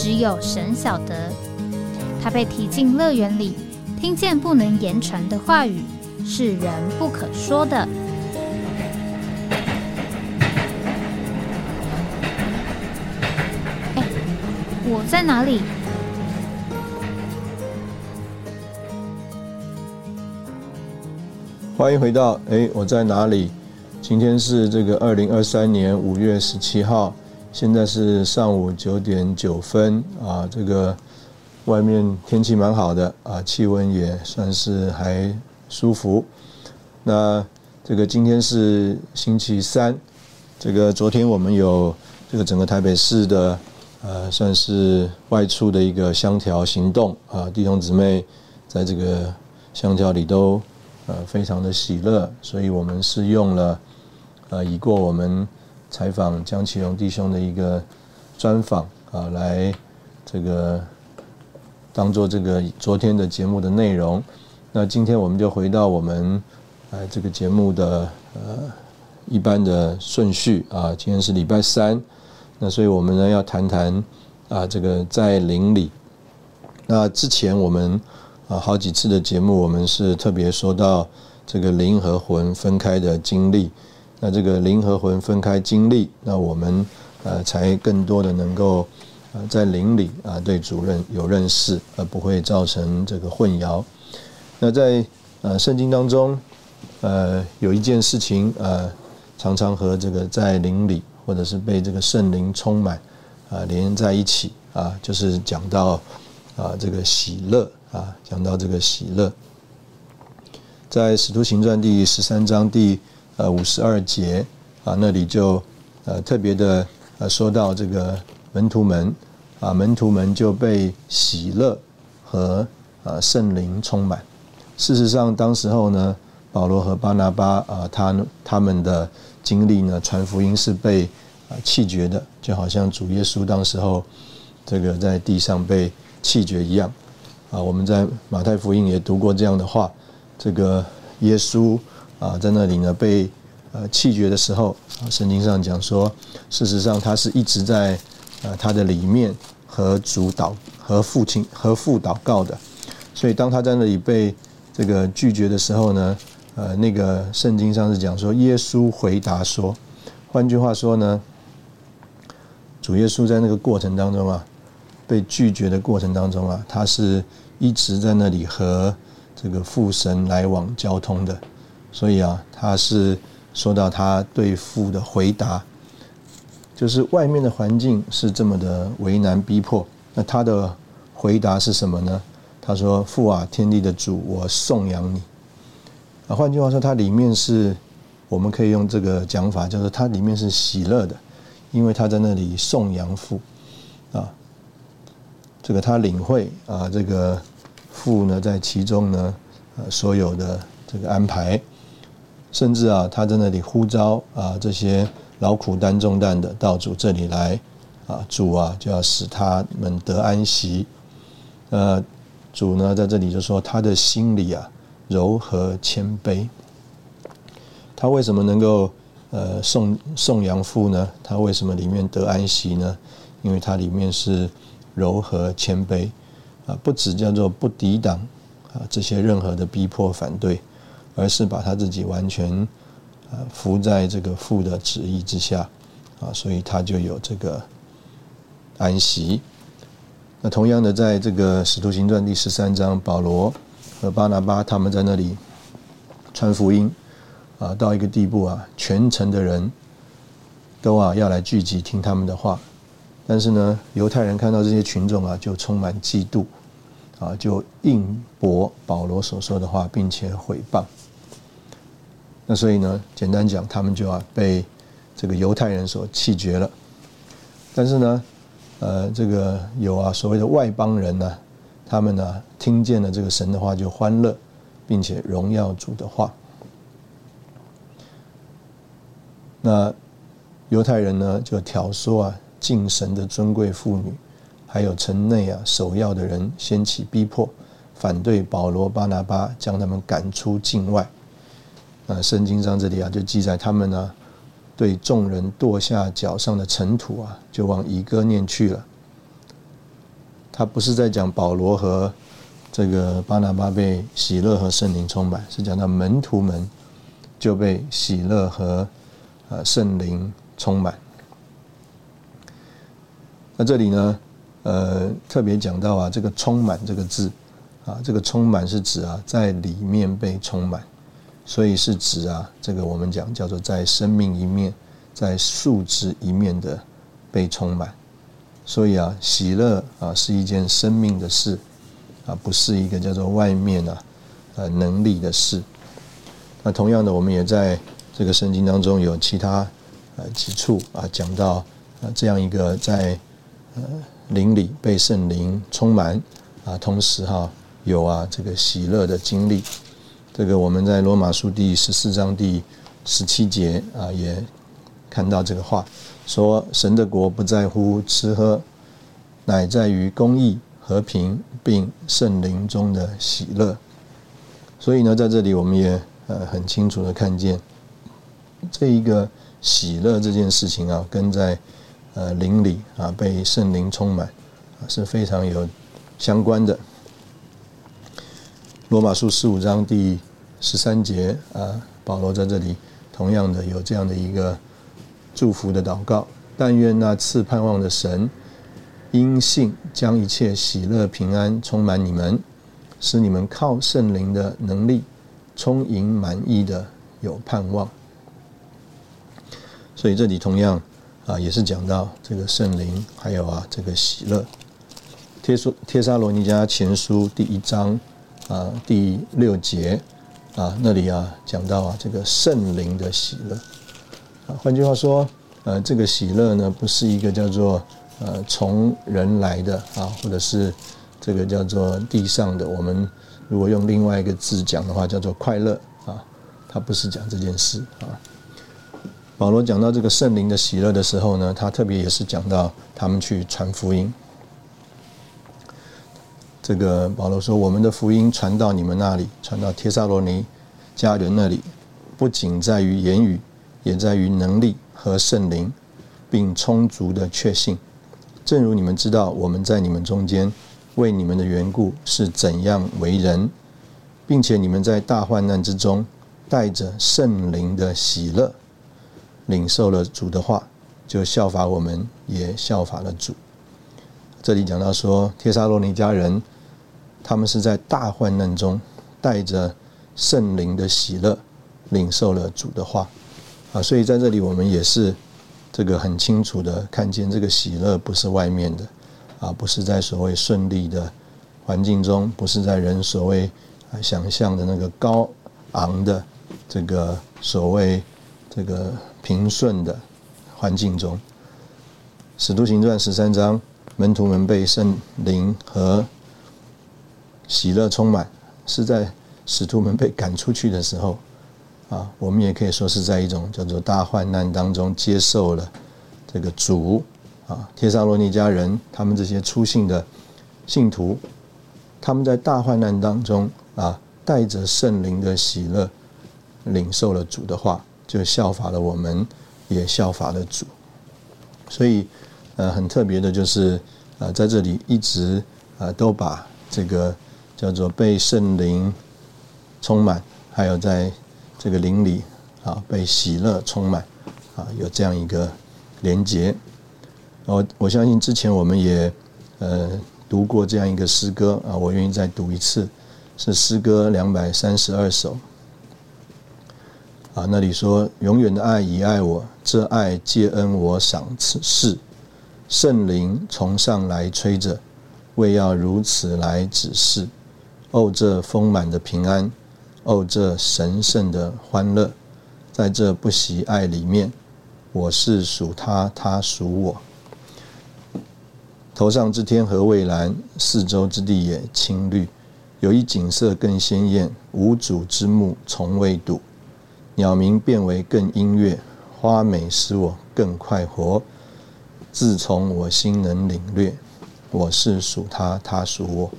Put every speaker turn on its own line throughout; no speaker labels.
只有神晓得，他被提进乐园里，听见不能言传的话语，是人不可说的。哎，我在哪里？
欢迎回到哎，我在哪里？今天是这个二零二三年五月十七号。现在是上午九点九分啊，这个外面天气蛮好的啊，气温也算是还舒服。那这个今天是星期三，这个昨天我们有这个整个台北市的呃，算是外出的一个香调行动啊，弟兄姊妹在这个香调里都呃非常的喜乐，所以我们是用了呃已过我们。采访江启荣弟兄的一个专访啊，来这个当做这个昨天的节目的内容。那今天我们就回到我们呃这个节目的呃一般的顺序啊。今天是礼拜三，那所以我们呢要谈谈啊这个在灵里。那之前我们啊好几次的节目，我们是特别说到这个灵和魂分开的经历。那这个灵和魂分开经历，那我们呃才更多的能够呃在灵里啊对主任有认识，而不会造成这个混淆。那在呃圣经当中，呃有一件事情呃常常和这个在灵里或者是被这个圣灵充满啊连在一起啊，就是讲到啊这个喜乐啊，讲到这个喜乐，在使徒行传第十三章第。呃，五十二节啊，那里就呃特别的呃说到这个门徒们啊，门徒们就被喜乐和呃圣灵充满。事实上，当时候呢，保罗和巴拿巴啊，他他们的经历呢，传福音是被啊弃绝的，就好像主耶稣当时候这个在地上被弃绝一样啊。我们在马太福音也读过这样的话，这个耶稣。啊，在那里呢，被呃弃绝的时候，圣经上讲说，事实上他是一直在呃他的里面和主祷和父亲和父祷告的，所以当他在那里被这个拒绝的时候呢，呃，那个圣经上是讲说，耶稣回答说，换句话说呢，主耶稣在那个过程当中啊，被拒绝的过程当中啊，他是一直在那里和这个父神来往交通的。所以啊，他是说到他对父的回答，就是外面的环境是这么的为难逼迫，那他的回答是什么呢？他说：“父啊，天地的主，我颂扬你。”啊，换句话说，它里面是我们可以用这个讲法，就是它里面是喜乐的，因为他在那里颂扬父啊，这个他领会啊，这个父呢在其中呢，呃，所有的这个安排。甚至啊，他在那里呼召啊，这些劳苦担重担的到主这里来啊，主啊就要使他们得安息。呃，主呢在这里就说，他的心里啊柔和谦卑。他为什么能够呃送送养父呢？他为什么里面得安息呢？因为他里面是柔和谦卑啊，不止叫做不抵挡啊这些任何的逼迫反对。而是把他自己完全，呃，服在这个父的旨意之下，啊，所以他就有这个安息。那同样的，在这个使徒行传第十三章，保罗和巴拿巴他们在那里传福音，啊，到一个地步啊，全城的人都啊要来聚集听他们的话，但是呢，犹太人看到这些群众啊，就充满嫉妒，啊，就应驳保罗所说的话，并且毁谤。那所以呢，简单讲，他们就要被这个犹太人所弃绝了。但是呢，呃，这个有啊，所谓的外邦人呢，他们呢听见了这个神的话就欢乐，并且荣耀主的话。那犹太人呢就挑唆啊敬神的尊贵妇女，还有城内啊首要的人掀起逼迫，反对保罗巴拿巴，将他们赶出境外。那圣经上这里啊就记载他们呢。对众人跺下脚上的尘土啊，就往以哥念去了。他不是在讲保罗和这个巴拿巴被喜乐和圣灵充满，是讲到门徒们就被喜乐和呃圣灵充满。那这里呢，呃，特别讲到啊，这个“充满”这个字啊，这个“充满”是指啊，在里面被充满。所以是指啊，这个我们讲叫做在生命一面，在素质一面的被充满。所以啊，喜乐啊是一件生命的事啊，不是一个叫做外面啊呃能力的事。那同样的，我们也在这个圣经当中有其他呃几处啊讲到啊这样一个在呃灵里被圣灵充满啊，同时哈有啊这个喜乐的经历。这个我们在罗马书第十四章第十七节啊，也看到这个话，说神的国不在乎吃喝，乃在于公义、和平，并圣灵中的喜乐。所以呢，在这里我们也呃很清楚的看见，这一个喜乐这件事情啊，跟在呃灵里啊被圣灵充满啊是非常有相关的。罗马书十五章第。十三节啊，保罗在这里同样的有这样的一个祝福的祷告：但愿那赐盼望的神，因信将一切喜乐平安充满你们，使你们靠圣灵的能力充盈满意的有盼望。所以这里同样啊，也是讲到这个圣灵，还有啊这个喜乐。贴书帖撒罗尼迦前书第一章啊第六节。啊，那里啊讲到啊这个圣灵的喜乐，啊，换句话说，呃，这个喜乐呢不是一个叫做呃从人来的啊，或者是这个叫做地上的。我们如果用另外一个字讲的话，叫做快乐啊，它不是讲这件事啊。保罗讲到这个圣灵的喜乐的时候呢，他特别也是讲到他们去传福音。这个保罗说：“我们的福音传到你们那里，传到帖撒罗尼家人那里，不仅在于言语，也在于能力和圣灵，并充足的确信。正如你们知道，我们在你们中间为你们的缘故是怎样为人，并且你们在大患难之中带着圣灵的喜乐，领受了主的话，就效法我们，也效法了主。这里讲到说，帖撒罗尼家人。”他们是在大患难中带着圣灵的喜乐，领受了主的话啊，所以在这里我们也是这个很清楚的看见，这个喜乐不是外面的啊，不是在所谓顺利的环境中，不是在人所谓想象的那个高昂的这个所谓这个平顺的环境中。使徒行传十三章，门徒们被圣灵和喜乐充满，是在使徒们被赶出去的时候，啊，我们也可以说是在一种叫做大患难当中接受了这个主，啊，帖撒罗尼迦人他们这些出信的信徒，他们在大患难当中啊，带着圣灵的喜乐，领受了主的话，就效法了我们，也效法了主。所以，呃，很特别的就是，呃，在这里一直呃都把这个。叫做被圣灵充满，还有在这个灵里啊被喜乐充满啊，有这样一个连结。我我相信之前我们也呃读过这样一个诗歌啊，我愿意再读一次，是诗歌两百三十二首啊，那里说永远的爱已爱我，这爱借恩我赏赐是圣灵从上来吹着，为要如此来指示。哦，这丰满的平安，哦，这神圣的欢乐，在这不喜爱里面，我是属他，他属我。头上之天何蔚蓝，四周之地也青绿。有一景色更鲜艳，无主之目从未睹。鸟鸣变为更音乐，花美使我更快活。自从我心能领略，我是属他，他属我。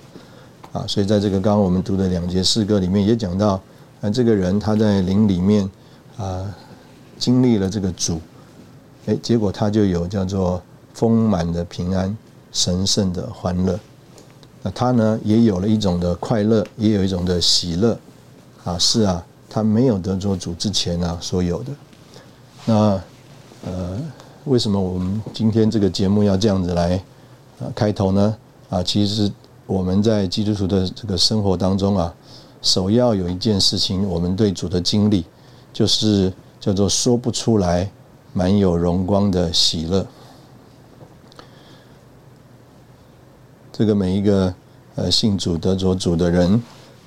啊，所以在这个刚刚我们读的两节诗歌里面，也讲到，啊，这个人他在灵里面啊，经历了这个主，哎，结果他就有叫做丰满的平安，神圣的欢乐。那他呢，也有了一种的快乐，也有一种的喜乐，啊，是啊，他没有得做主之前啊所有的。那呃，为什么我们今天这个节目要这样子来啊开头呢？啊，其实我们在基督徒的这个生活当中啊，首要有一件事情，我们对主的经历，就是叫做说不出来，满有荣光的喜乐。这个每一个呃信主得着主的人，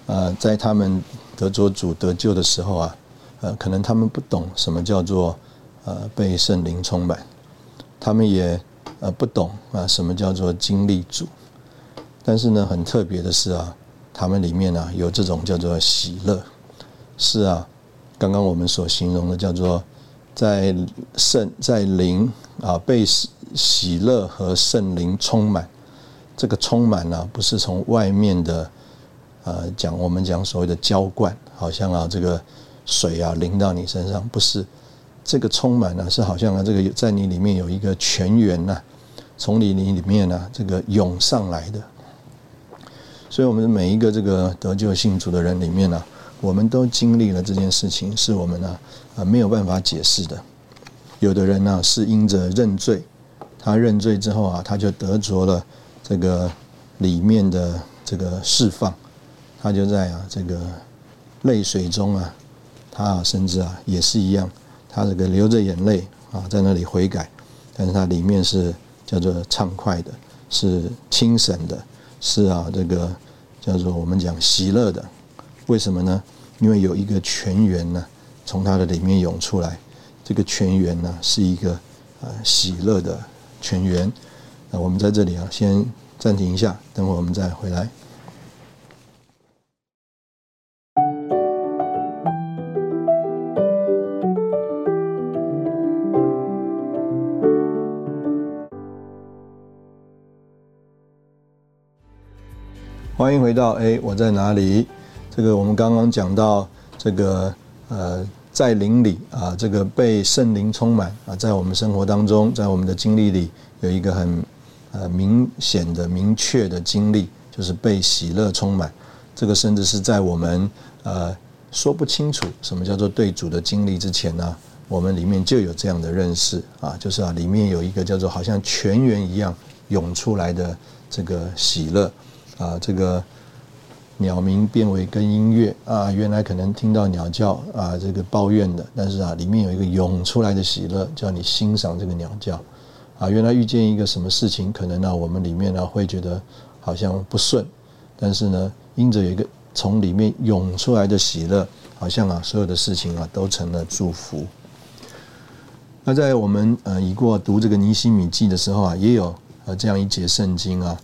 呃，在他们得着主得救的时候啊，呃，可能他们不懂什么叫做呃被圣灵充满，他们也呃不懂啊什么叫做经历主，但是呢，很特别的是啊，他们里面呢有这种叫做喜乐，是啊，刚刚我们所形容的叫做在圣在灵啊被喜乐和圣灵充满。这个充满呢，不是从外面的，呃，讲我们讲所谓的浇灌，好像啊，这个水啊淋到你身上，不是这个充满呢，是好像啊，这个在你里面有一个泉源呐，从你你里面呢，这个涌上来的。所以，我们每一个这个得救信主的人里面呢，我们都经历了这件事情，是我们呢啊没有办法解释的。有的人呢是因着认罪，他认罪之后啊，他就得着了。这个里面的这个释放，他就在啊这个泪水中啊，他啊甚至啊也是一样，他这个流着眼泪啊在那里悔改，但是他里面是叫做畅快的，是清神的，是啊这个叫做我们讲喜乐的，为什么呢？因为有一个泉源呢从它的里面涌出来，这个泉源呢是一个呃喜乐的泉源。那我们在这里啊，先暂停一下，等会我们再回来。欢迎回到哎，我在哪里？这个我们刚刚讲到这个呃，在灵里啊，这个被圣灵充满啊，在我们生活当中，在我们的经历里，有一个很。呃，明显的、明确的经历，就是被喜乐充满。这个甚至是在我们呃说不清楚什么叫做对主的经历之前呢，我们里面就有这样的认识啊，就是啊，里面有一个叫做好像泉源一样涌出来的这个喜乐啊，这个鸟鸣变为跟音乐啊，原来可能听到鸟叫啊，这个抱怨的，但是啊，里面有一个涌出来的喜乐，叫你欣赏这个鸟叫。啊，原来遇见一个什么事情，可能呢，我们里面呢会觉得好像不顺，但是呢，因着有一个从里面涌出来的喜乐，好像啊，所有的事情啊都成了祝福。那在我们呃已过读这个尼西米记的时候啊，也有呃这样一节圣经啊，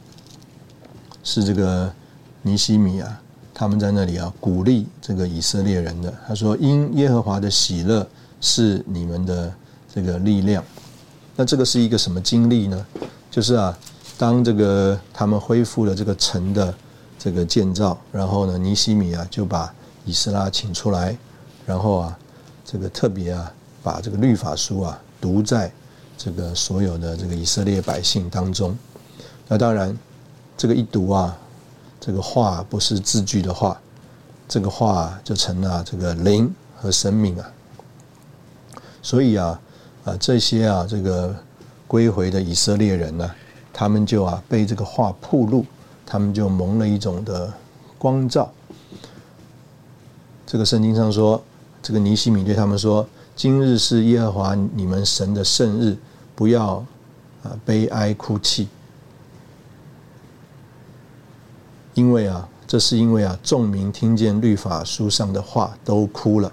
是这个尼西米啊，他们在那里啊鼓励这个以色列人的，他说：“因耶和华的喜乐是你们的这个力量。”那这个是一个什么经历呢？就是啊，当这个他们恢复了这个城的这个建造，然后呢，尼西米啊就把以斯拉请出来，然后啊，这个特别啊，把这个律法书啊读在这个所有的这个以色列百姓当中。那当然，这个一读啊，这个话不是字句的话，这个话就成了这个灵和生命啊。所以啊。啊，这些啊，这个归回的以色列人呢，他们就啊被这个话铺路，他们就蒙了一种的光照。这个圣经上说，这个尼西米对他们说：“今日是耶和华你们神的圣日，不要啊悲哀哭泣，因为啊，这是因为啊众民听见律法书上的话都哭了。”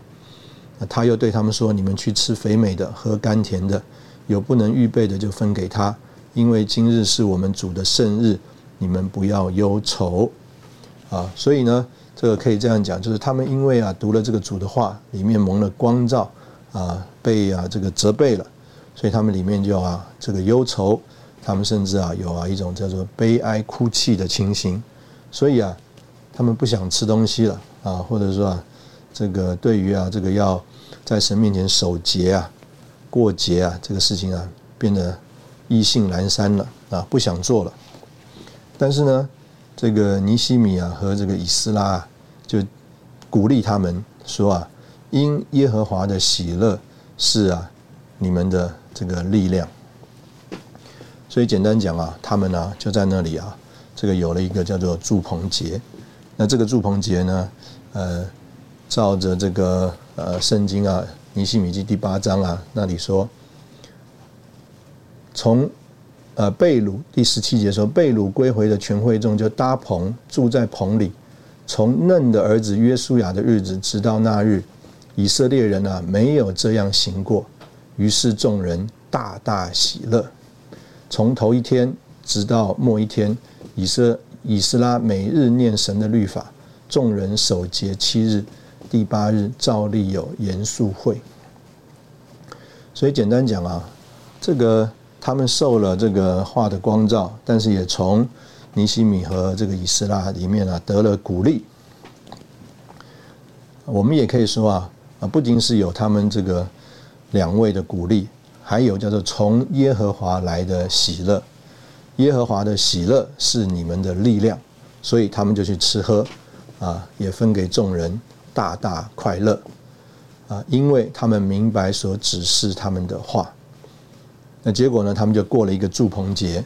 他又对他们说：“你们去吃肥美的，喝甘甜的，有不能预备的就分给他，因为今日是我们主的圣日，你们不要忧愁。啊，所以呢，这个可以这样讲，就是他们因为啊读了这个主的话，里面蒙了光照，啊被啊这个责备了，所以他们里面就啊这个忧愁，他们甚至啊有啊一种叫做悲哀哭泣的情形，所以啊他们不想吃东西了啊，或者说啊这个对于啊这个要在神面前守节啊过节啊这个事情啊变得意兴阑珊了啊不想做了，但是呢。这个尼西米啊和这个以斯拉就鼓励他们说啊，因耶和华的喜乐是啊你们的这个力量。所以简单讲啊，他们呢就在那里啊，这个有了一个叫做祝棚节。那这个祝棚节呢，呃，照着这个呃圣经啊尼西米记第八章啊那里说，从。呃，贝鲁第十七节说，贝鲁归回的全会众就搭棚住在棚里，从嫩的儿子约书亚的日子直到那日，以色列人啊没有这样行过，于是众人大大喜乐。从头一天直到末一天，以色以斯拉每日念神的律法，众人守节七日，第八日照例有严肃会。所以简单讲啊，这个。他们受了这个话的光照，但是也从尼西米和这个以斯拉里面啊得了鼓励。我们也可以说啊啊，不仅是有他们这个两位的鼓励，还有叫做从耶和华来的喜乐。耶和华的喜乐是你们的力量，所以他们就去吃喝啊，也分给众人，大大快乐啊，因为他们明白所指示他们的话。那结果呢？他们就过了一个祝棚节，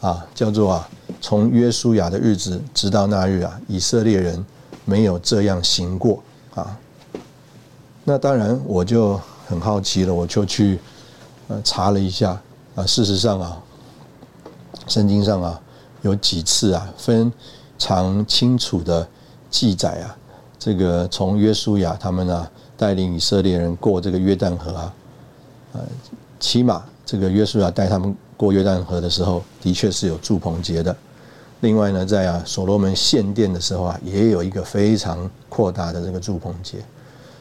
啊，叫做啊，从约书亚的日子直到那日啊，以色列人没有这样行过啊。那当然，我就很好奇了，我就去呃查了一下啊。事实上啊，圣经上啊有几次啊非常清楚的记载啊，这个从约书亚他们啊带领以色列人过这个约旦河啊，呃，起码。这个约书亚带他们过约旦河的时候，的确是有祝棚节的。另外呢，在啊所罗门献殿的时候啊，也有一个非常扩大的这个祝棚节。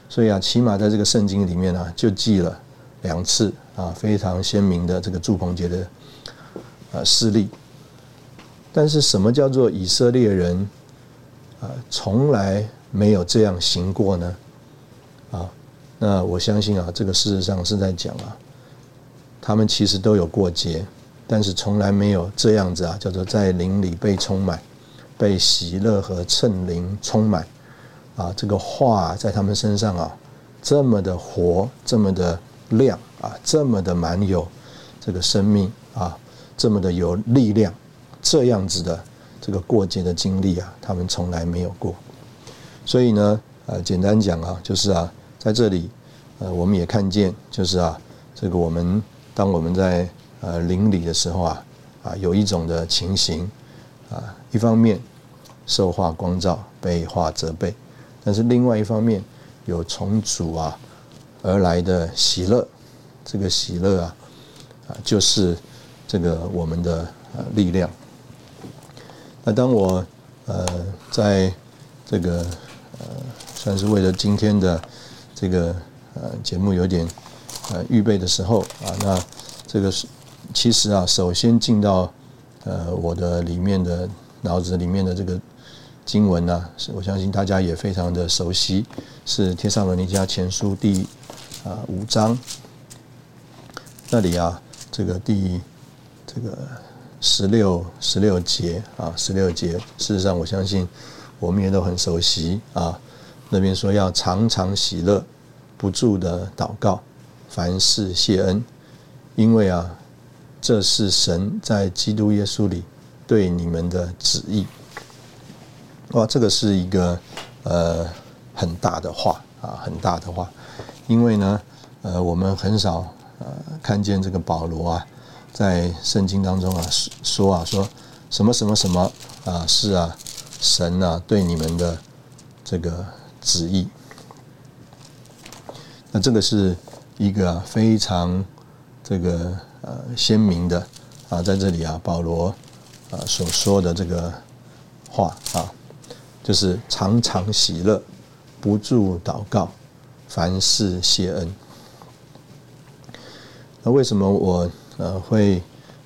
所以啊，起码在这个圣经里面呢，就记了两次啊非常鲜明的这个祝棚节的呃事例。但是什么叫做以色列人啊从来没有这样行过呢？啊，那我相信啊，这个事实上是在讲啊。他们其实都有过节，但是从来没有这样子啊，叫做在灵里被充满，被喜乐和称灵充满，啊，这个话在他们身上啊，这么的活，这么的亮啊，这么的满有这个生命啊，这么的有力量，这样子的这个过节的经历啊，他们从来没有过。所以呢，呃，简单讲啊，就是啊，在这里，呃，我们也看见，就是啊，这个我们。当我们在呃邻里的时候啊，啊有一种的情形啊，一方面受化光照被化责备，但是另外一方面有重组啊而来的喜乐，这个喜乐啊啊就是这个我们的呃力量。那当我呃在这个呃算是为了今天的这个呃节目有点。呃，预备的时候啊，那这个是其实啊，首先进到呃我的里面的脑子里面的这个经文呢，是我相信大家也非常的熟悉，是《帖撒罗尼迦前书》第啊五章那里啊，这个第这个十六十六节啊，十六节，事实上我相信我们也都很熟悉啊，那边说要常常喜乐，不住的祷告。凡事谢恩，因为啊，这是神在基督耶稣里对你们的旨意。哇，这个是一个呃很大的话啊，很大的话。因为呢，呃，我们很少呃看见这个保罗啊，在圣经当中啊说啊说什么什么什么啊是啊神啊对你们的这个旨意。那这个是。一个非常这个呃鲜明的啊，在这里啊，保罗啊所说的这个话啊，就是常常喜乐，不住祷告，凡事谢恩。那为什么我呃会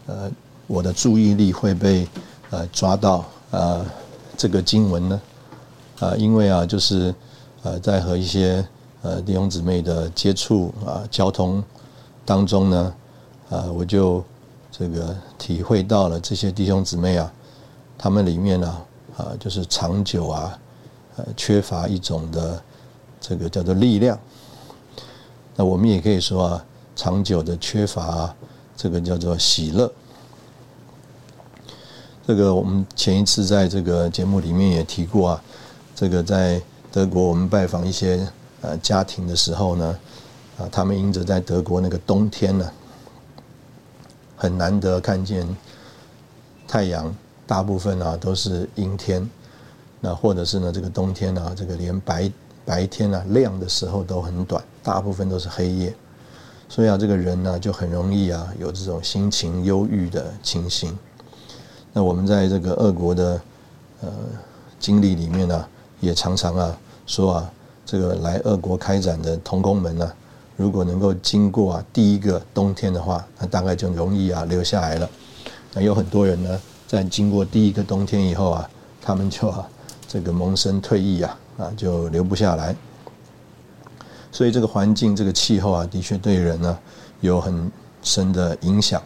呃我的注意力会被呃抓到呃这个经文呢？啊，因为啊，就是呃在和一些呃弟兄姊妹的接触啊交通当中呢，啊我就这个体会到了这些弟兄姊妹啊，他们里面呢啊就是长久啊呃缺乏一种的这个叫做力量。那我们也可以说啊。长久的缺乏，这个叫做喜乐。这个我们前一次在这个节目里面也提过啊。这个在德国，我们拜访一些呃家庭的时候呢，啊，他们因着在德国那个冬天呢，很难得看见太阳，大部分啊都是阴天。那或者是呢，这个冬天啊，这个连白白天啊亮的时候都很短，大部分都是黑夜。所以啊，这个人呢就很容易啊有这种心情忧郁的情形。那我们在这个俄国的呃经历里面呢，也常常啊说啊，这个来俄国开展的童工们呢，如果能够经过啊第一个冬天的话，那大概就容易啊留下来了。那有很多人呢，在经过第一个冬天以后啊，他们就啊这个萌生退役啊啊就留不下来。所以这个环境、这个气候啊，的确对人呢有很深的影响。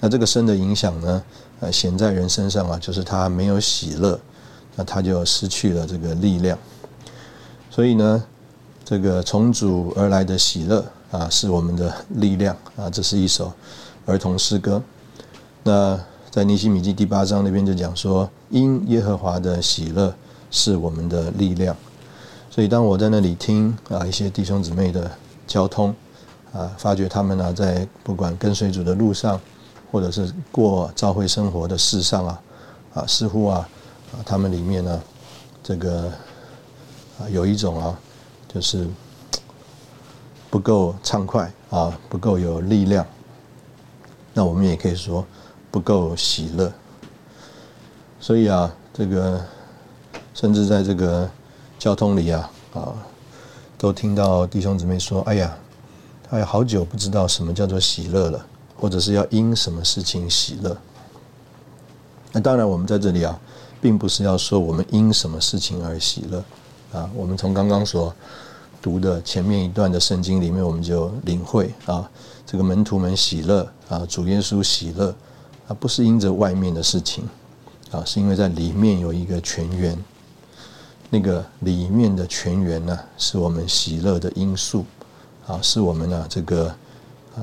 那这个深的影响呢，呃，显在人身上啊，就是他没有喜乐，那他就失去了这个力量。所以呢，这个从主而来的喜乐啊，是我们的力量啊。这是一首儿童诗歌。那在尼西米记第八章那边就讲说，因耶和华的喜乐是我们的力量。所以，当我在那里听啊一些弟兄姊妹的交通啊，发觉他们呢在不管跟随主的路上，或者是过教会生活的事上啊，啊似乎啊啊他们里面呢这个啊有一种啊就是不够畅快啊，不够有力量。那我们也可以说不够喜乐。所以啊，这个甚至在这个。交通里啊啊，都听到弟兄姊妹说：“哎呀，哎呀，好久不知道什么叫做喜乐了，或者是要因什么事情喜乐。”那当然，我们在这里啊，并不是要说我们因什么事情而喜乐啊。我们从刚刚所读的前面一段的圣经里面，我们就领会啊，这个门徒们喜乐啊，主耶稣喜乐啊，不是因着外面的事情啊，是因为在里面有一个泉源。那个里面的泉源呢，是我们喜乐的因素，啊，是我们呢这个呃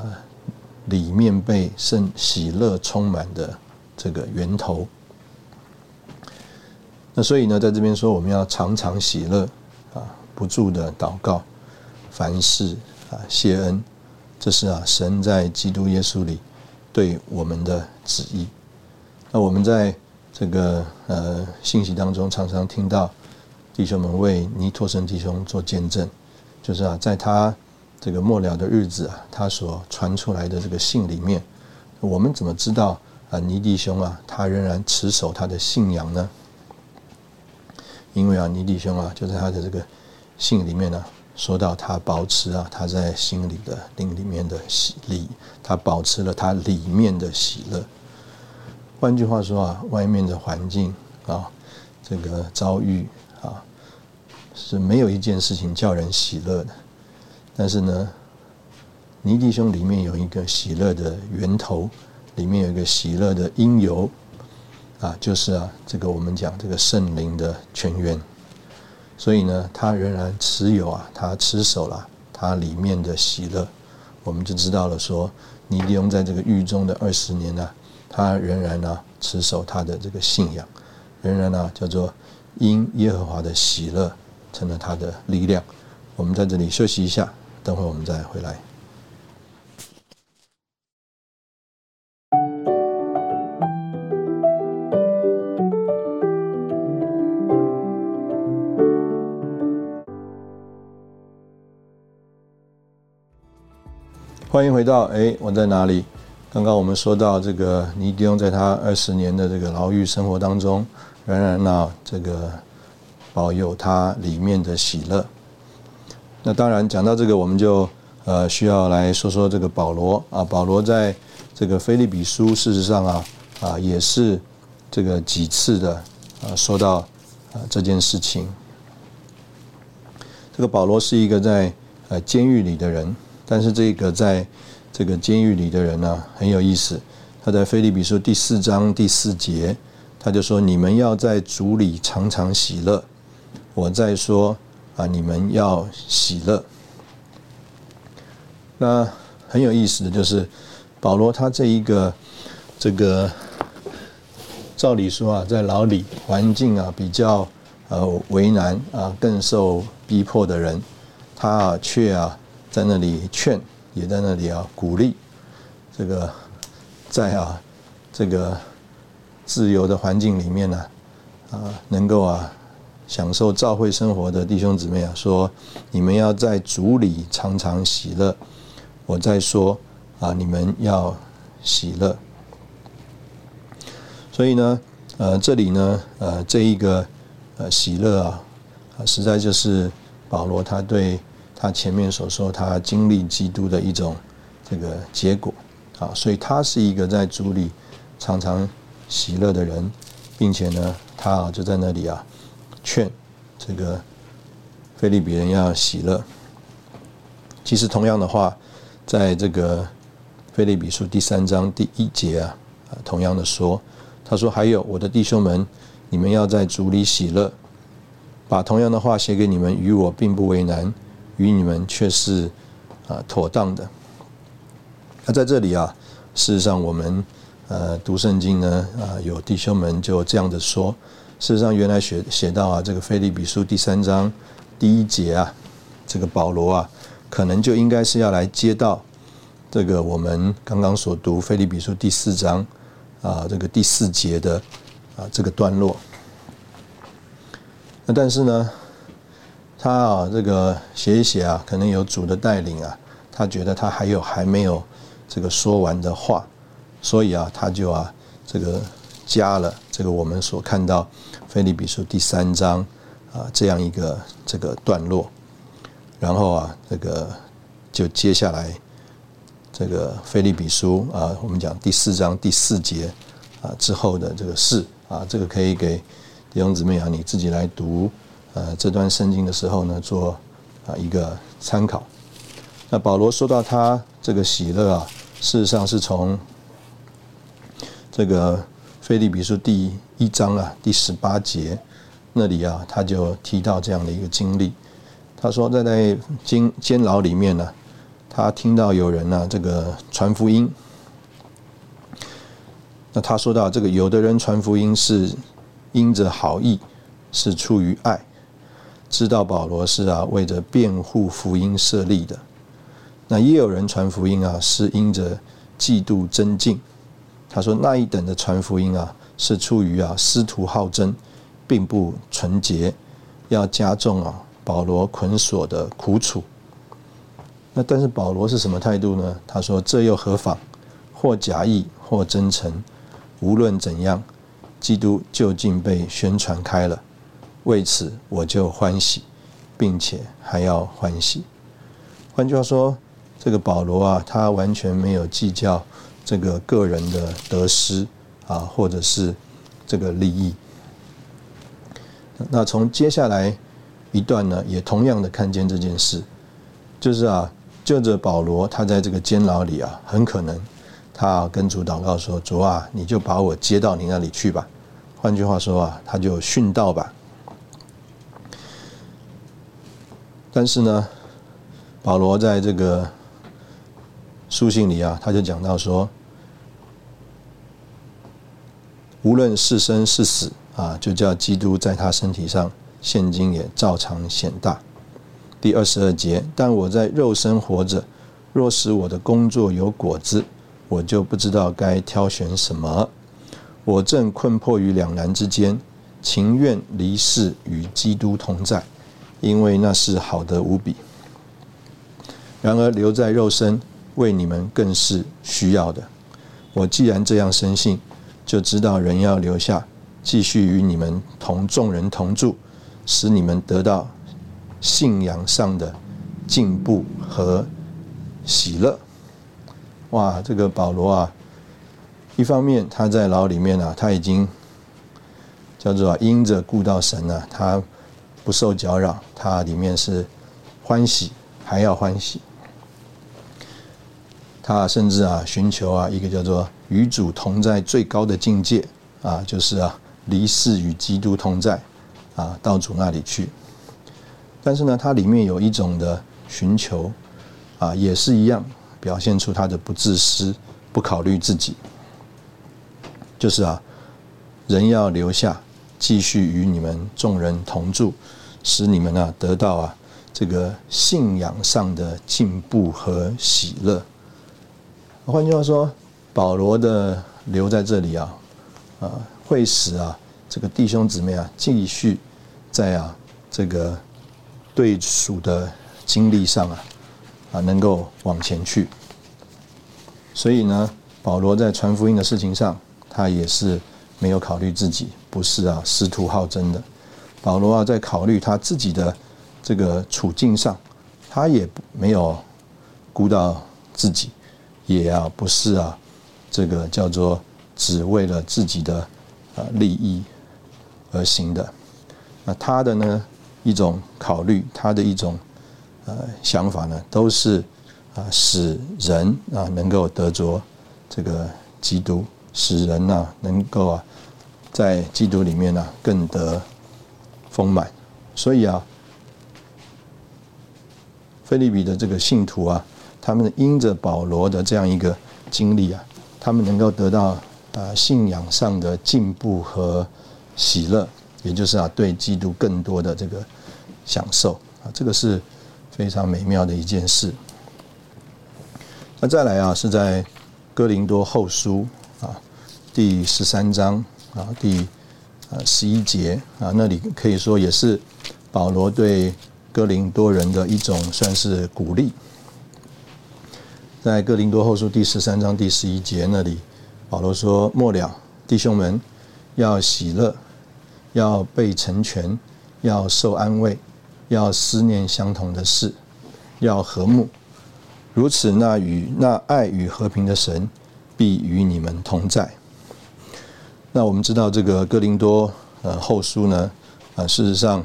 里面被圣喜乐充满的这个源头。那所以呢，在这边说我们要常常喜乐，啊，不住的祷告，凡事啊谢恩，这是啊神在基督耶稣里对我们的旨意。那我们在这个呃信息当中常常听到。弟兄们为尼托生弟兄做见证，就是啊，在他这个末了的日子啊，他所传出来的这个信里面，我们怎么知道啊？尼弟兄啊，他仍然持守他的信仰呢？因为啊，尼弟兄啊，就在他的这个信里面呢，说到他保持啊，他在心里的灵里面的喜力，他保持了他里面的喜乐。换句话说啊，外面的环境啊，这个遭遇。是没有一件事情叫人喜乐的，但是呢，尼弟兄里面有一个喜乐的源头，里面有一个喜乐的因由，啊，就是啊，这个我们讲这个圣灵的泉源，所以呢，他仍然持有啊，他持守了他里面的喜乐，我们就知道了说，尼弟兄在这个狱中的二十年呢，他仍然呢持守他的这个信仰，仍然呢叫做因耶和华的喜乐。成了他的力量。我们在这里休息一下，等会我们再回来。欢迎回到哎，我在哪里？刚刚我们说到这个尼迪翁在他二十年的这个牢狱生活当中，仍然呢这个保有他里面的喜乐。那当然讲到这个，我们就呃需要来说说这个保罗啊，保罗在这个菲利比书事实上啊啊也是这个几次的啊说到这件事情。这个保罗是一个在呃监狱里的人，但是这个在这个监狱里的人呢很有意思，他在菲利比书第四章第四节，他就说：“你们要在主里常常喜乐。”我在说啊，你们要喜乐。那很有意思的就是保罗他这一个这个，照理说啊，在牢里环境啊比较呃为难啊，更受逼迫的人，他啊却啊在那里劝。也在那里啊，鼓励这个在啊这个自由的环境里面呢，啊，能够啊享受教会生活的弟兄姊妹啊，说你们要在主里常常喜乐。我在说啊，你们要喜乐。所以呢，呃，这里呢，呃，这一个呃喜乐啊，啊，实在就是保罗他对。他前面所说，他经历基督的一种这个结果啊，所以他是一个在主里常常喜乐的人，并且呢，他啊就在那里啊劝这个菲利比人要喜乐。其实同样的话，在这个菲利比书第三章第一节啊，啊同样的说，他说：“还有我的弟兄们，你们要在主里喜乐。”把同样的话写给你们，与我并不为难。与你们却是啊妥当的。那在这里啊，事实上我们呃读圣经呢啊，有弟兄们就这样的说。事实上，原来写写到啊，这个腓利比书第三章第一节啊，这个保罗啊，可能就应该是要来接到这个我们刚刚所读腓利比书第四章啊这个第四节的啊这个段落。那但是呢？他啊，这个写一写啊，可能有主的带领啊，他觉得他还有还没有这个说完的话，所以啊，他就啊，这个加了这个我们所看到菲利比书第三章啊这样一个这个段落，然后啊，这个就接下来这个菲利比书啊，我们讲第四章第四节啊之后的这个事啊，这个可以给弟兄姊妹啊你自己来读。呃，这段圣经的时候呢，做啊一个参考。那保罗说到他这个喜乐啊，事实上是从这个菲利比书第一章啊第十八节那里啊，他就提到这样的一个经历。他说在在监监牢里面呢，他听到有人呢这个传福音。那他说到这个有的人传福音是因着好意，是出于爱。知道保罗是啊为着辩护福音设立的，那也有人传福音啊是因着嫉妒增进。他说那一等的传福音啊是出于啊师徒好争，并不纯洁，要加重啊保罗捆锁的苦楚。那但是保罗是什么态度呢？他说这又何妨？或假意或真诚，无论怎样，基督就竟被宣传开了。为此，我就欢喜，并且还要欢喜。换句话说，这个保罗啊，他完全没有计较这个个人的得失啊，或者是这个利益。那从接下来一段呢，也同样的看见这件事，就是啊，就着保罗，他在这个监牢里啊，很可能他跟主祷告说：“主啊，你就把我接到你那里去吧。”换句话说啊，他就殉道吧。但是呢，保罗在这个书信里啊，他就讲到说，无论是生是死啊，就叫基督在他身体上现今也照常显大。第二十二节，但我在肉身活着，若使我的工作有果子，我就不知道该挑选什么。我正困迫于两难之间，情愿离世与基督同在。因为那是好的无比，然而留在肉身为你们更是需要的。我既然这样深信，就知道人要留下，继续与你们同众人同住，使你们得到信仰上的进步和喜乐。哇，这个保罗啊，一方面他在牢里面啊，他已经叫做因着顾到神啊，他不受搅扰，他里面是欢喜，还要欢喜。他甚至啊，寻求啊一个叫做与主同在最高的境界啊，就是啊离世与基督同在啊，到主那里去。但是呢，它里面有一种的寻求啊，也是一样。表现出他的不自私，不考虑自己，就是啊，人要留下，继续与你们众人同住，使你们啊得到啊这个信仰上的进步和喜乐。换句话说，保罗的留在这里啊，啊，会使啊这个弟兄姊妹啊继续在啊这个对属的经历上啊。啊，能够往前去，所以呢，保罗在传福音的事情上，他也是没有考虑自己，不是啊，师徒好争的。保罗啊，在考虑他自己的这个处境上，他也没有顾到自己，也啊，不是啊，这个叫做只为了自己的啊利益而行的。那他的呢一种考虑，他的一种。呃，想法呢，都是啊，使人啊能够得着这个基督，使人呢能够啊在基督里面呢更得丰满。所以啊，菲利比的这个信徒啊，他们因着保罗的这样一个经历啊，他们能够得到啊信仰上的进步和喜乐，也就是啊对基督更多的这个享受啊，这个是。非常美妙的一件事。那再来啊，是在哥林多后书啊第十三章啊第呃十一节啊，那里可以说也是保罗对哥林多人的一种算是鼓励。在哥林多后书第十三章第十一节那里，保罗说：“末了，弟兄们，要喜乐，要被成全，要受安慰。”要思念相同的事，要和睦，如此，那与那爱与和平的神必与你们同在。那我们知道这个哥林多呃后书呢，啊，事实上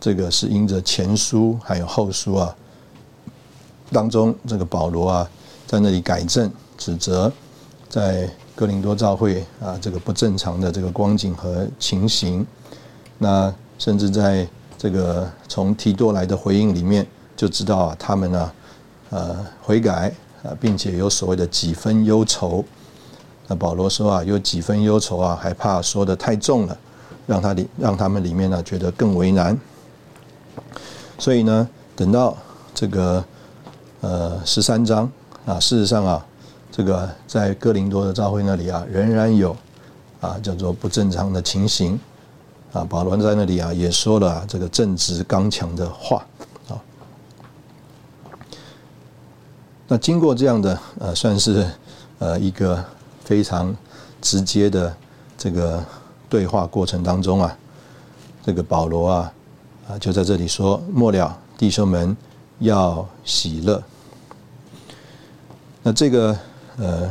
这个是因着前书还有后书啊当中，这个保罗啊在那里改正指责在哥林多教会啊这个不正常的这个光景和情形，那甚至在。这个从提多来的回应里面就知道啊，他们呢，呃，悔改啊，并且有所谓的几分忧愁。那保罗说啊，有几分忧愁啊，还怕说的太重了，让他里让他们里面呢觉得更为难。所以呢，等到这个呃十三章啊，事实上啊，这个在哥林多的教会那里啊，仍然有啊叫做不正常的情形。啊，保罗在那里啊，也说了这个正直刚强的话啊。那经过这样的呃，算是呃一个非常直接的这个对话过程当中啊，这个保罗啊啊就在这里说：末了，弟兄们要喜乐。那这个呃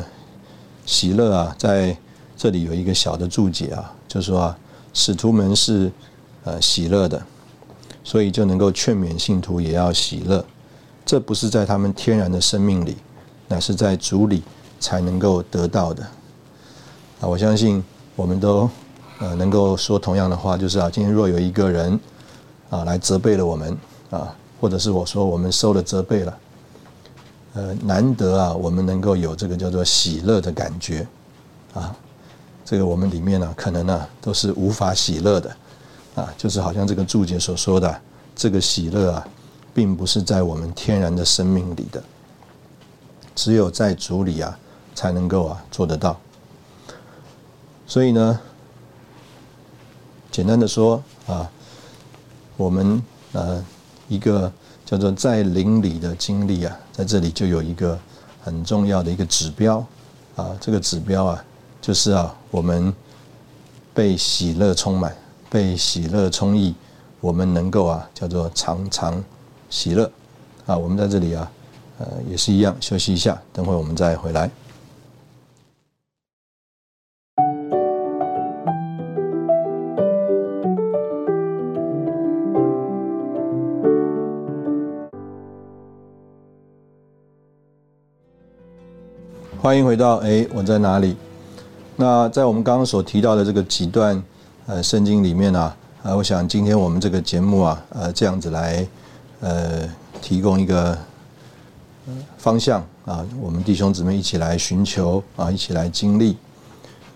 喜乐啊，在这里有一个小的注解啊，就是说啊。使徒们是呃喜乐的，所以就能够劝勉信徒也要喜乐。这不是在他们天然的生命里，乃是在主里才能够得到的。啊，我相信我们都呃能够说同样的话，就是啊，今天若有一个人啊来责备了我们啊，或者是我说我们受了责备了，呃，难得啊，我们能够有这个叫做喜乐的感觉啊。这个我们里面呢，可能呢都是无法喜乐的，啊，就是好像这个注解所说的，这个喜乐啊，并不是在我们天然的生命里的，只有在主里啊，才能够啊做得到。所以呢，简单的说啊，我们呃一个叫做在灵里的经历啊，在这里就有一个很重要的一个指标，啊，这个指标啊，就是啊，我们被喜乐充满，被喜乐充溢，我们能够啊，叫做常常喜乐啊。我们在这里啊，呃，也是一样，休息一下，等会我们再回来。欢迎回到哎，我在哪里？那在我们刚刚所提到的这个几段呃圣经里面啊，呃，我想今天我们这个节目啊，呃，这样子来呃提供一个方向啊，我们弟兄姊妹一起来寻求啊，一起来经历，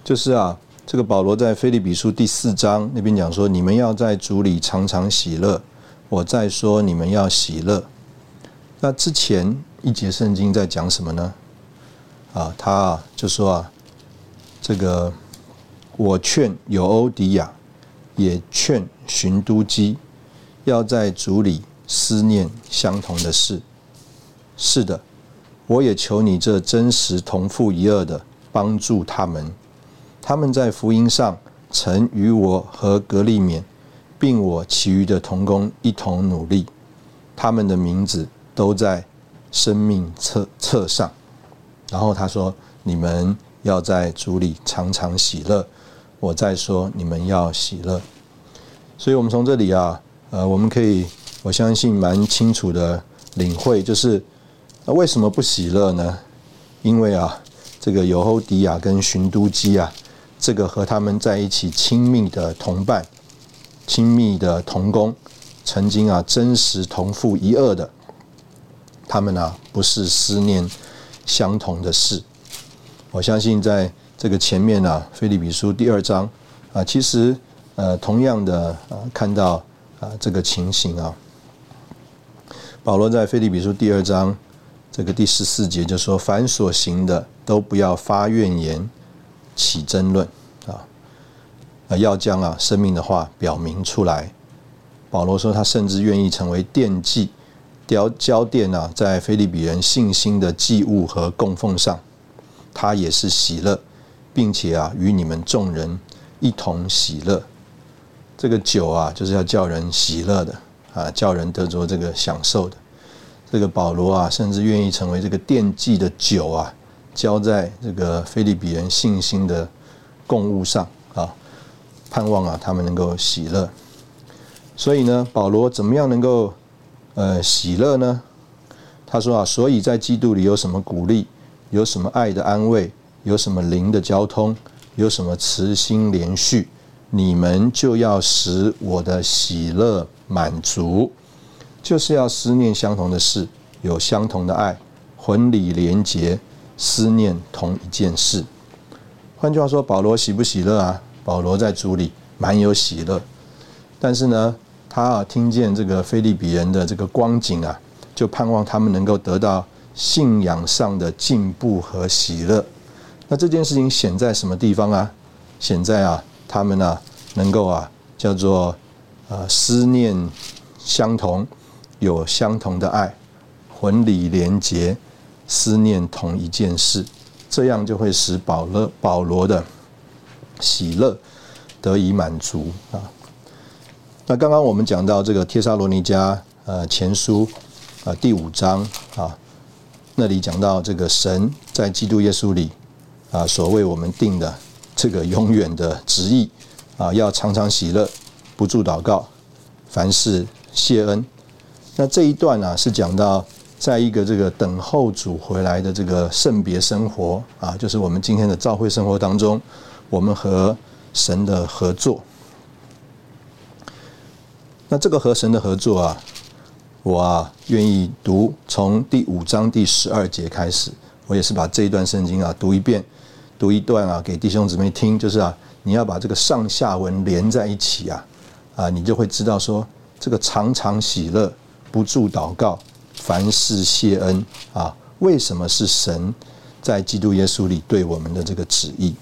就是啊，这个保罗在菲利比书第四章那边讲说，你们要在主里常常喜乐。我在说你们要喜乐。那之前一节圣经在讲什么呢？啊，他啊就说啊，这个我劝有欧迪亚，也劝寻都基，要在主里思念相同的事。是的，我也求你这真实同父一二的帮助他们。他们在福音上曾与我和格利勉，并我其余的同工一同努力。他们的名字都在生命册册上。然后他说：“你们要在主里常常喜乐。”我再说：“你们要喜乐。”所以，我们从这里啊，呃，我们可以我相信蛮清楚的领会，就是那为什么不喜乐呢？因为啊，这个尤欧迪亚跟寻都基啊，这个和他们在一起亲密的同伴、亲密的同工，曾经啊真实同父一二的，他们啊不是思念。相同的事，我相信在这个前面呢，《菲利比书》第二章啊，其实呃，同样的啊，看到啊这个情形啊，保罗在《菲利比书》第二章这个第十四节就说：“凡所行的，都不要发怨言，起争论啊，啊，要将啊生命的话表明出来。”保罗说，他甚至愿意成为奠祭。雕焦点啊，在菲利比人信心的祭物和供奉上，他也是喜乐，并且啊，与你们众人一同喜乐。这个酒啊，就是要叫人喜乐的啊，叫人得着这个享受的。这个保罗啊，甚至愿意成为这个奠祭的酒啊，浇在这个菲利比人信心的供物上啊，盼望啊，他们能够喜乐。所以呢，保罗怎么样能够？呃，喜乐呢？他说啊，所以在基督里有什么鼓励，有什么爱的安慰，有什么灵的交通，有什么慈心连续，你们就要使我的喜乐满足，就是要思念相同的事，有相同的爱，魂里连结，思念同一件事。换句话说，保罗喜不喜乐啊？保罗在主里蛮有喜乐，但是呢？他啊，听见这个菲利比人的这个光景啊，就盼望他们能够得到信仰上的进步和喜乐。那这件事情显在什么地方啊？显在啊，他们呢能够啊，叫做呃思念相同，有相同的爱，魂理连结，思念同一件事，这样就会使保罗保罗的喜乐得以满足啊。那刚刚我们讲到这个《帖撒罗尼迦呃前书》啊第五章啊，那里讲到这个神在基督耶稣里啊所为我们定的这个永远的旨意啊，要常常喜乐，不住祷告，凡事谢恩。那这一段呢是讲到在一个这个等候主回来的这个圣别生活啊，就是我们今天的教会生活当中，我们和神的合作。那这个和神的合作啊，我啊愿意读从第五章第十二节开始，我也是把这一段圣经啊读一遍，读一段啊给弟兄姊妹听，就是啊你要把这个上下文连在一起啊，啊你就会知道说这个常常喜乐，不住祷告，凡事谢恩啊，为什么是神在基督耶稣里对我们的这个旨意？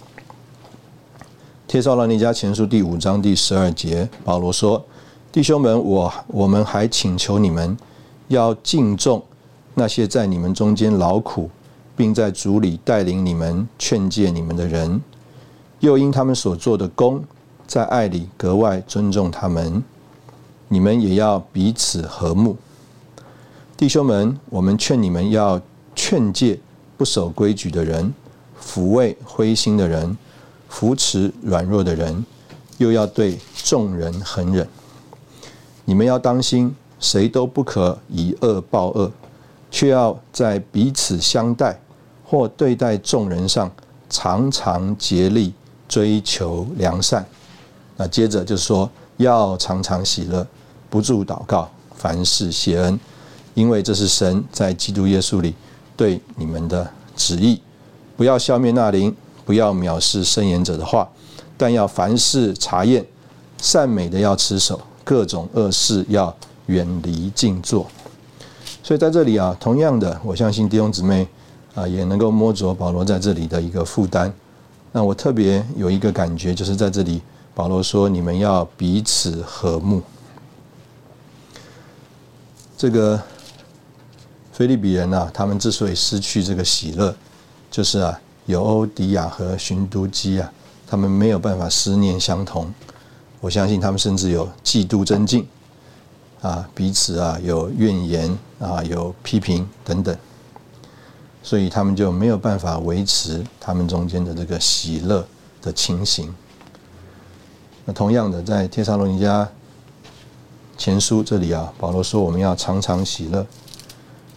帖撒罗尼迦前书第五章第十二节，保罗说。弟兄们，我我们还请求你们，要敬重那些在你们中间劳苦并在主里带领你们、劝诫你们的人，又因他们所做的功，在爱里格外尊重他们。你们也要彼此和睦，弟兄们，我们劝你们要劝诫不守规矩的人，抚慰灰心的人，扶持软弱的人，又要对众人恒忍。你们要当心，谁都不可以恶报恶，却要在彼此相待或对待众人上，常常竭力追求良善。那接着就说，要常常喜乐。不住祷告，凡事谢恩，因为这是神在基督耶稣里对你们的旨意。不要消灭那灵，不要藐视圣言者的话，但要凡事查验，善美的要持守，各种恶事要远离静坐。所以在这里啊，同样的，我相信弟兄姊妹啊，也能够摸着保罗在这里的一个负担。那我特别有一个感觉，就是在这里，保罗说：你们要彼此和睦。这个菲利比人啊，他们之所以失去这个喜乐，就是啊，有欧迪亚和寻都基啊，他们没有办法思念相同。我相信他们甚至有嫉妒、增进啊，彼此啊有怨言啊，有批评等等，所以他们就没有办法维持他们中间的这个喜乐的情形。那同样的，在天沙罗尼迦。前书这里啊，保罗说我们要常常喜乐。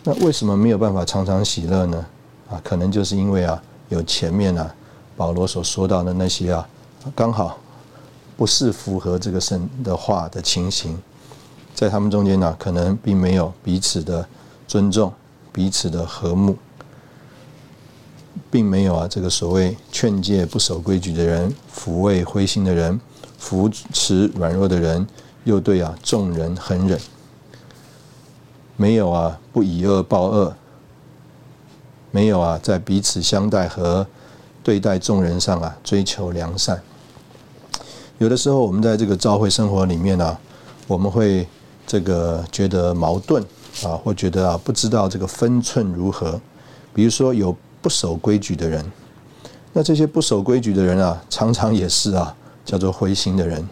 那为什么没有办法常常喜乐呢？啊，可能就是因为啊，有前面啊，保罗所说到的那些啊，刚好不是符合这个神的话的情形，在他们中间呢，可能并没有彼此的尊重、彼此的和睦，并没有啊，这个所谓劝诫不守规矩的人、抚慰灰心的人、扶持软弱的人。又对啊，众人很忍，没有啊，不以恶报恶，没有啊，在彼此相待和对待众人上啊，追求良善。有的时候，我们在这个教会生活里面呢，我们会这个觉得矛盾啊，或觉得啊，不知道这个分寸如何。比如说，有不守规矩的人，那这些不守规矩的人啊，常常也是啊，叫做灰心的人。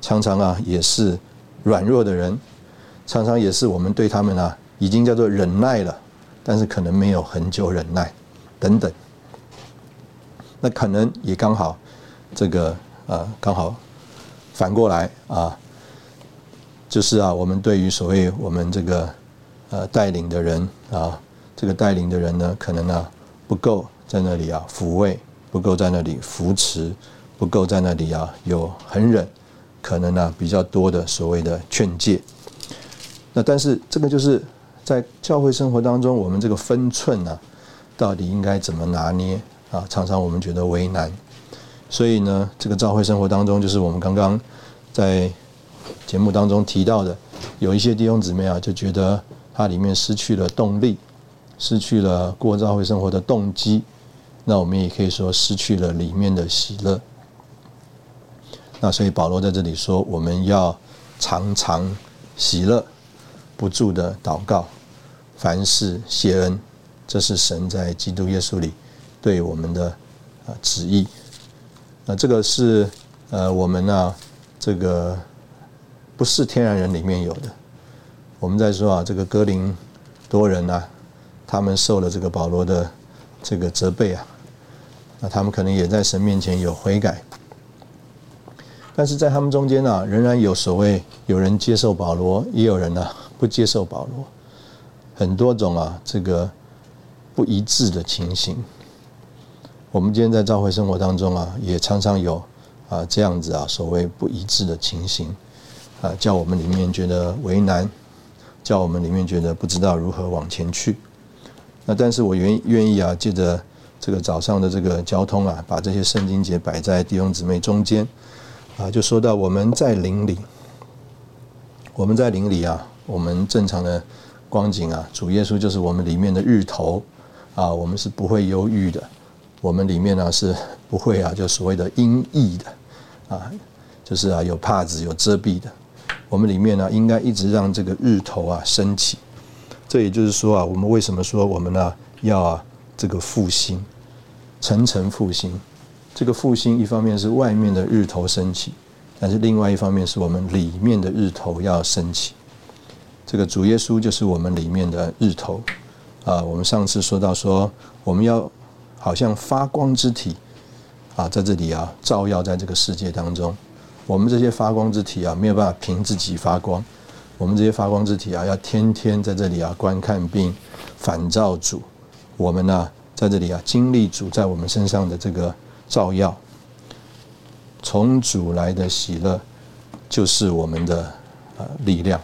常常啊，也是软弱的人，常常也是我们对他们啊，已经叫做忍耐了，但是可能没有很久忍耐，等等。那可能也刚好，这个呃，刚好反过来啊，就是啊，我们对于所谓我们这个呃带领的人啊，这个带领的人呢，可能呢不够在那里啊抚慰，不够在那里扶持，不够在那里啊有很忍。可能呢比较多的所谓的劝诫，那但是这个就是在教会生活当中，我们这个分寸呢，到底应该怎么拿捏啊？常常我们觉得为难，所以呢，这个教会生活当中，就是我们刚刚在节目当中提到的，有一些弟兄姊妹啊，就觉得它里面失去了动力，失去了过教会生活的动机，那我们也可以说失去了里面的喜乐。那所以保罗在这里说，我们要常常喜乐，不住的祷告，凡事谢恩，这是神在基督耶稣里对我们的啊旨意。那这个是呃我们呢这个不是天然人里面有的。我们在说啊，这个哥林多人啊，他们受了这个保罗的这个责备啊，那他们可能也在神面前有悔改。但是在他们中间呢，仍然有所谓有人接受保罗，也有人呢不接受保罗，很多种啊这个不一致的情形。我们今天在教会生活当中啊，也常常有啊这样子啊所谓不一致的情形啊，叫我们里面觉得为难，叫我们里面觉得不知道如何往前去。那但是我愿愿意啊，借着这个早上的这个交通啊，把这些圣经节摆在弟兄姊妹中间。啊，就说到我们在林里，我们在林里啊，我们正常的光景啊，主耶稣就是我们里面的日头啊，我们是不会忧郁的，我们里面呢是不会啊，就所谓的阴翳的啊，就是啊有帕子有遮蔽的，我们里面呢应该一直让这个日头啊升起，这也就是说啊，我们为什么说我们呢要啊这个复兴，层层复兴。这个复兴一方面是外面的日头升起，但是另外一方面是我们里面的日头要升起。这个主耶稣就是我们里面的日头啊。我们上次说到说，我们要好像发光之体啊，在这里啊照耀在这个世界当中。我们这些发光之体啊，没有办法凭自己发光。我们这些发光之体啊，要天天在这里啊观看并反照主。我们呢，在这里啊经历主在我们身上的这个照耀，从主来的喜乐就是我们的呃力量。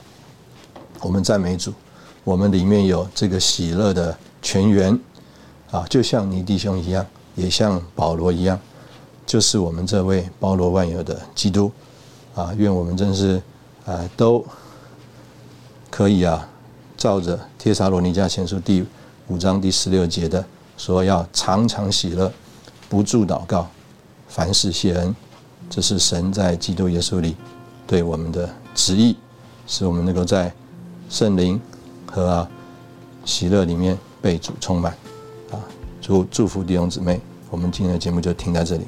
我们赞美主，我们里面有这个喜乐的泉源啊，就像你弟兄一样，也像保罗一样。就是我们这位包罗万有的基督，啊，愿我们真是，呃，都可以啊，照着帖撒罗尼迦前书第五章第十六节的说，要常常喜乐，不住祷告，凡事谢恩，这是神在基督耶稣里对我们的旨意，使我们能够在圣灵和喜乐里面被主充满，祝祝福弟兄姊妹，我们今天的节目就停在这里。